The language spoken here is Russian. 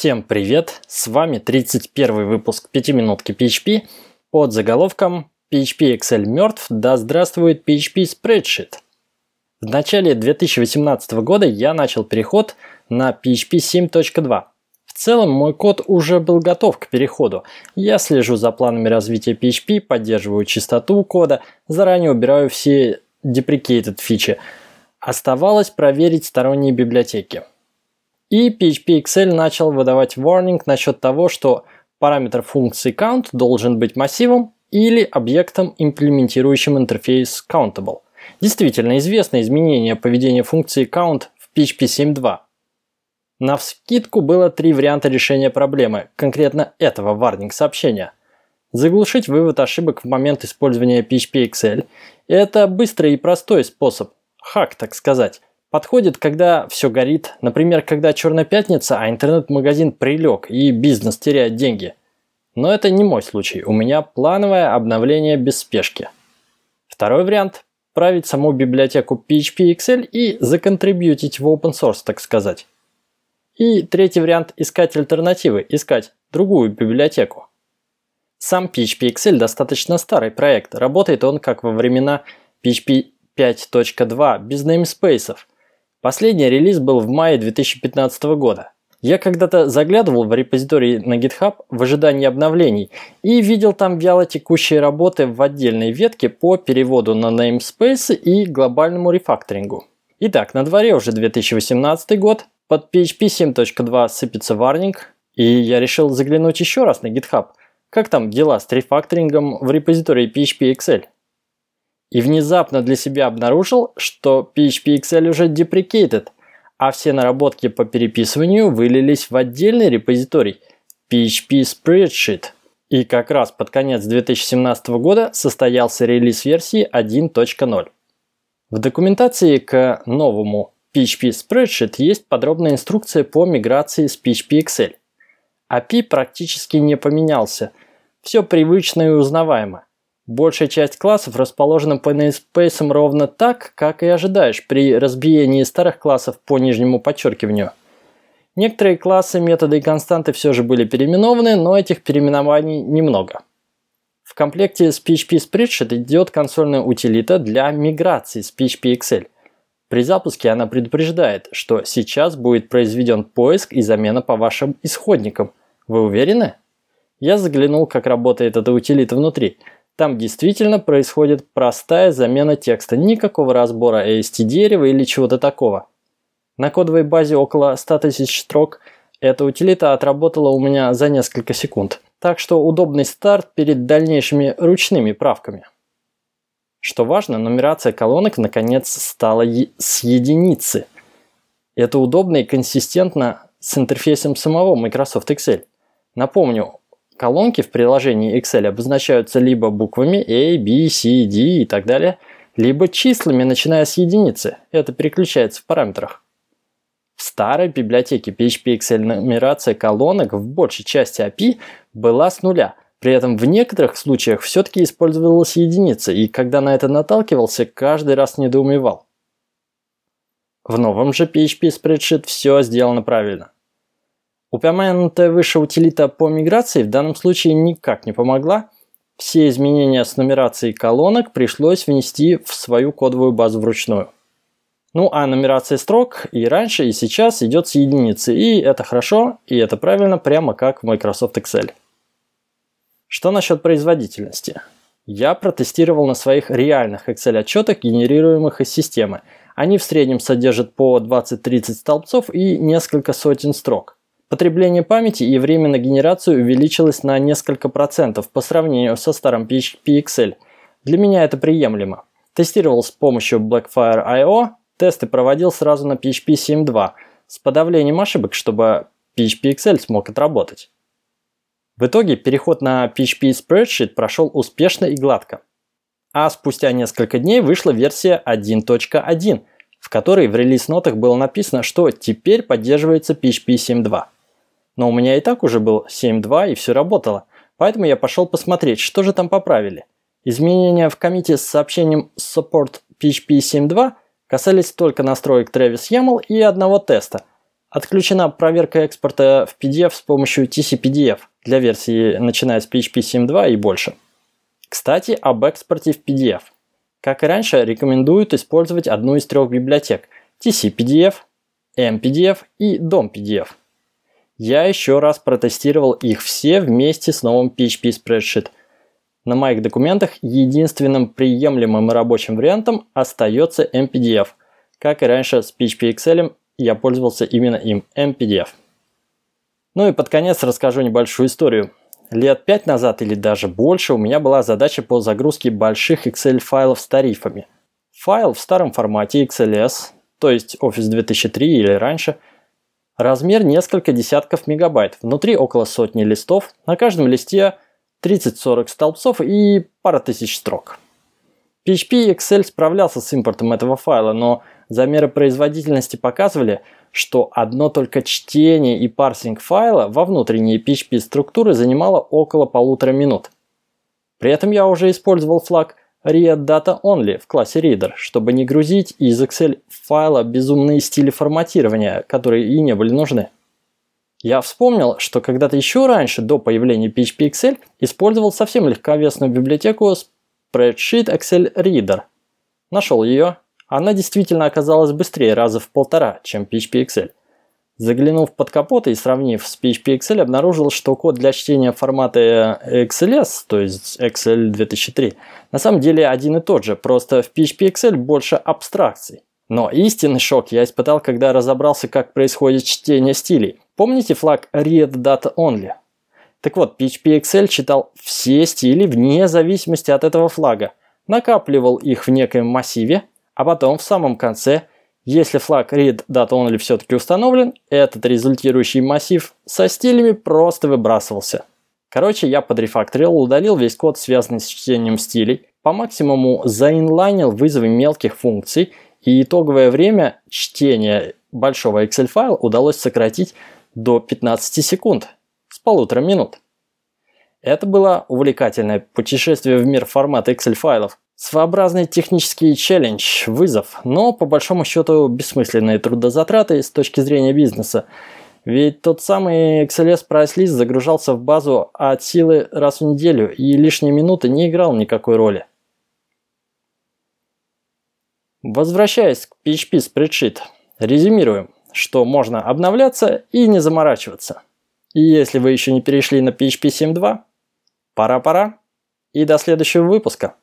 Всем привет! С вами 31 выпуск 5 минутки PHP под заголовком PHP Excel мертв, да здравствует PHP Spreadsheet. В начале 2018 года я начал переход на PHP 7.2. В целом мой код уже был готов к переходу. Я слежу за планами развития PHP, поддерживаю чистоту кода, заранее убираю все deprecated фичи. Оставалось проверить сторонние библиотеки. И PHP Excel начал выдавать warning насчет того, что параметр функции count должен быть массивом или объектом, имплементирующим интерфейс countable. Действительно известно изменение поведения функции count в PHP 7.2. На вскидку было три варианта решения проблемы, конкретно этого warning сообщения. Заглушить вывод ошибок в момент использования PHP Excel – это быстрый и простой способ, хак так сказать, подходит, когда все горит, например, когда черная пятница, а интернет-магазин прилег и бизнес теряет деньги. Но это не мой случай, у меня плановое обновление без спешки. Второй вариант – править саму библиотеку PHP Excel и законтрибьютить в open source, так сказать. И третий вариант – искать альтернативы, искать другую библиотеку. Сам PHP Excel достаточно старый проект, работает он как во времена PHP 5.2 без namespace, Последний релиз был в мае 2015 года. Я когда-то заглядывал в репозиторий на GitHub в ожидании обновлений и видел там вяло текущие работы в отдельной ветке по переводу на namespace и глобальному рефакторингу. Итак, на дворе уже 2018 год, под PHP 7.2 сыпется варнинг, и я решил заглянуть еще раз на GitHub, как там дела с рефакторингом в репозитории PHP Excel и внезапно для себя обнаружил, что PHP Excel уже deprecated, а все наработки по переписыванию вылились в отдельный репозиторий PHP Spreadsheet. И как раз под конец 2017 года состоялся релиз версии 1.0. В документации к новому PHP Spreadsheet есть подробная инструкция по миграции с PHP Excel. API практически не поменялся, все привычно и узнаваемо. Большая часть классов расположена по namespace ровно так, как и ожидаешь при разбиении старых классов по нижнему подчеркиванию. Некоторые классы, методы и константы все же были переименованы, но этих переименований немного. В комплекте с PHP Spreadsheet идет консольная утилита для миграции с PHP Excel. При запуске она предупреждает, что сейчас будет произведен поиск и замена по вашим исходникам. Вы уверены? Я заглянул, как работает эта утилита внутри – там действительно происходит простая замена текста, никакого разбора AST дерева или чего-то такого. На кодовой базе около 100 тысяч строк эта утилита отработала у меня за несколько секунд. Так что удобный старт перед дальнейшими ручными правками. Что важно, нумерация колонок наконец стала с единицы. Это удобно и консистентно с интерфейсом самого Microsoft Excel. Напомню, Колонки в приложении Excel обозначаются либо буквами A, B, C, D и так далее, либо числами, начиная с единицы. Это переключается в параметрах. В старой библиотеке PHP Excel нумерация колонок в большей части API была с нуля. При этом в некоторых случаях все-таки использовалась единица, и когда на это наталкивался, каждый раз недоумевал. В новом же PHP Spreadsheet все сделано правильно. Упомянутая выше утилита по миграции в данном случае никак не помогла. Все изменения с нумерацией колонок пришлось внести в свою кодовую базу вручную. Ну а нумерация строк и раньше, и сейчас идет с единицы. И это хорошо, и это правильно, прямо как в Microsoft Excel. Что насчет производительности? Я протестировал на своих реальных Excel отчетах, генерируемых из системы. Они в среднем содержат по 20-30 столбцов и несколько сотен строк. Потребление памяти и время на генерацию увеличилось на несколько процентов по сравнению со старым Excel. Для меня это приемлемо. Тестировал с помощью Blackfire I.O. Тесты проводил сразу на PHP 7.2 с подавлением ошибок, чтобы PHP Excel смог отработать. В итоге переход на PHP Spreadsheet прошел успешно и гладко. А спустя несколько дней вышла версия 1.1, в которой в релиз-нотах было написано, что теперь поддерживается PHP 7.2. Но у меня и так уже был 7.2 и все работало. Поэтому я пошел посмотреть, что же там поправили. Изменения в комите с сообщением Support PHP 7.2 касались только настроек Travis YAML и одного теста. Отключена проверка экспорта в PDF с помощью TCPDF для версии начиная с PHP 7.2 и больше. Кстати, об экспорте в PDF. Как и раньше, рекомендуют использовать одну из трех библиотек TCPDF, MPDF и DOM-PDF. Я еще раз протестировал их все вместе с новым PHP Spreadsheet. На моих документах единственным приемлемым рабочим вариантом остается MPDF. Как и раньше с PHP Excel я пользовался именно им, MPDF. Ну и под конец расскажу небольшую историю. Лет пять назад или даже больше у меня была задача по загрузке больших Excel-файлов с тарифами. Файл в старом формате XLS, то есть Office 2003 или раньше, размер несколько десятков мегабайт, внутри около сотни листов, на каждом листе 30-40 столбцов и пара тысяч строк. PHP Excel справлялся с импортом этого файла, но замеры производительности показывали, что одно только чтение и парсинг файла во внутренние PHP-структуры занимало около полутора минут. При этом я уже использовал флаг Read Data Only в классе Reader, чтобы не грузить из Excel файла безумные стили форматирования, которые и не были нужны. Я вспомнил, что когда-то еще раньше, до появления PHP Excel, использовал совсем легковесную библиотеку Spreadsheet Excel Reader. Нашел ее, она действительно оказалась быстрее раза в полтора, чем PHP Excel. Заглянув под капот и сравнив с PHP Excel, обнаружил, что код для чтения формата XLS, то есть Excel 2003, на самом деле один и тот же, просто в PHP Excel больше абстракций. Но истинный шок я испытал, когда разобрался, как происходит чтение стилей. Помните флаг Read Data Only? Так вот, PHP Excel читал все стили вне зависимости от этого флага, накапливал их в некоем массиве, а потом в самом конце, если флаг read data only все-таки установлен, этот результирующий массив со стилями просто выбрасывался. Короче, я подрефакторил, удалил весь код, связанный с чтением стилей, по максимуму заинлайнил вызовы мелких функций, и итоговое время чтения большого Excel файла удалось сократить до 15 секунд с полутора минут. Это было увлекательное путешествие в мир формата Excel файлов, Своеобразный технический челлендж, вызов, но по большому счету бессмысленные трудозатраты с точки зрения бизнеса. Ведь тот самый XLS Price List загружался в базу от силы раз в неделю и лишние минуты не играл никакой роли. Возвращаясь к PHP Spreadsheet, резюмируем, что можно обновляться и не заморачиваться. И если вы еще не перешли на PHP 7.2, пора-пора и до следующего выпуска.